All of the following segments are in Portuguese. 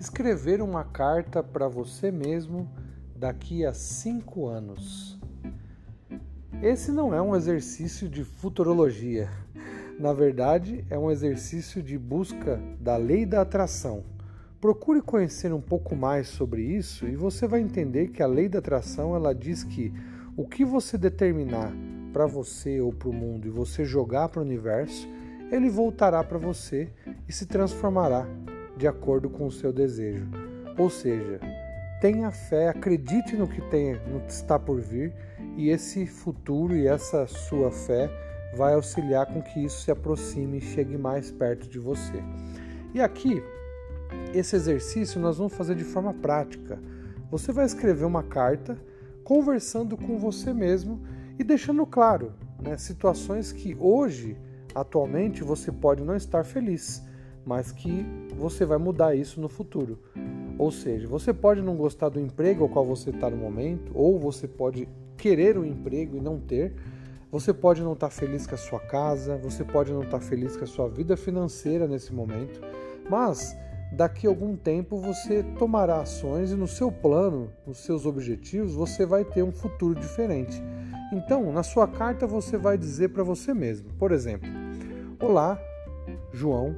escrever uma carta para você mesmo daqui a cinco anos. Esse não é um exercício de futurologia. Na verdade, é um exercício de busca da lei da atração. Procure conhecer um pouco mais sobre isso e você vai entender que a lei da atração ela diz que o que você determinar para você ou para o mundo e você jogar para o universo, ele voltará para você e se transformará de acordo com o seu desejo. Ou seja, tenha fé, acredite no que, tem, no que está por vir e esse futuro e essa sua fé vai auxiliar com que isso se aproxime e chegue mais perto de você. E aqui, esse exercício nós vamos fazer de forma prática. Você vai escrever uma carta conversando com você mesmo e deixando claro né, situações que hoje, atualmente, você pode não estar feliz mas que você vai mudar isso no futuro. Ou seja, você pode não gostar do emprego ao qual você está no momento, ou você pode querer um emprego e não ter. Você pode não estar tá feliz com a sua casa, você pode não estar tá feliz com a sua vida financeira nesse momento, mas daqui a algum tempo você tomará ações e no seu plano, nos seus objetivos, você vai ter um futuro diferente. Então, na sua carta você vai dizer para você mesmo, por exemplo: Olá, João,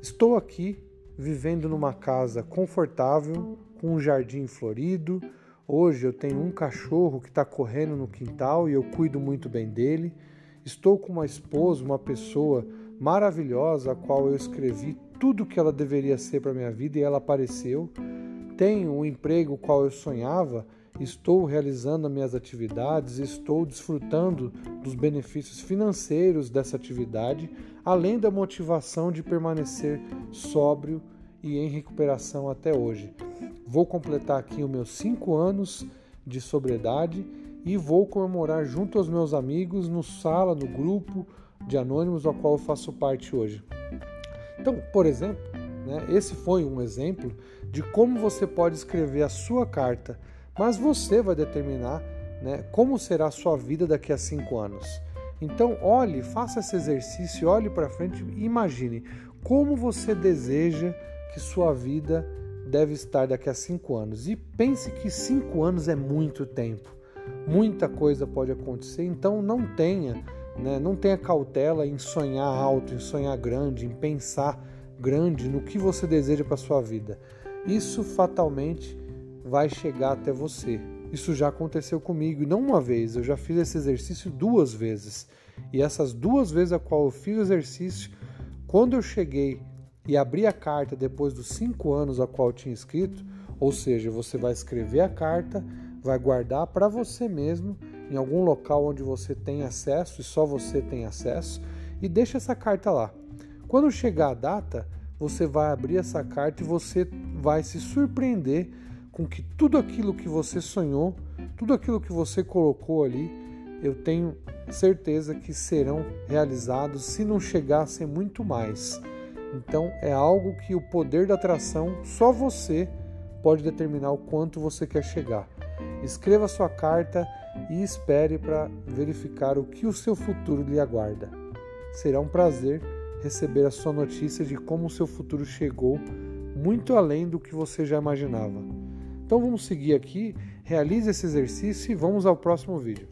Estou aqui vivendo numa casa confortável, com um jardim florido. Hoje eu tenho um cachorro que está correndo no quintal e eu cuido muito bem dele. Estou com uma esposa, uma pessoa maravilhosa, a qual eu escrevi tudo que ela deveria ser para minha vida e ela apareceu. Tenho o um emprego qual eu sonhava estou realizando as minhas atividades, estou desfrutando dos benefícios financeiros dessa atividade, além da motivação de permanecer sóbrio e em recuperação até hoje. Vou completar aqui os meus cinco anos de sobriedade e vou comemorar junto aos meus amigos no sala, no grupo de anônimos ao qual eu faço parte hoje. Então, por exemplo, né, esse foi um exemplo de como você pode escrever a sua carta mas você vai determinar né, como será a sua vida daqui a cinco anos. Então, olhe, faça esse exercício, olhe para frente e imagine como você deseja que sua vida deve estar daqui a cinco anos. E pense que cinco anos é muito tempo. Muita coisa pode acontecer, então não tenha, né, não tenha cautela em sonhar alto, em sonhar grande, em pensar grande no que você deseja para sua vida. Isso fatalmente vai chegar até você. Isso já aconteceu comigo, e não uma vez, eu já fiz esse exercício duas vezes. E essas duas vezes a qual eu fiz o exercício, quando eu cheguei e abri a carta depois dos cinco anos a qual eu tinha escrito, ou seja, você vai escrever a carta, vai guardar para você mesmo em algum local onde você tem acesso e só você tem acesso, e deixa essa carta lá. Quando chegar a data, você vai abrir essa carta e você vai se surpreender com que tudo aquilo que você sonhou, tudo aquilo que você colocou ali, eu tenho certeza que serão realizados, se não chegassem muito mais. Então é algo que o poder da atração só você pode determinar o quanto você quer chegar. Escreva sua carta e espere para verificar o que o seu futuro lhe aguarda. Será um prazer receber a sua notícia de como o seu futuro chegou muito além do que você já imaginava. Então vamos seguir aqui, realize esse exercício e vamos ao próximo vídeo.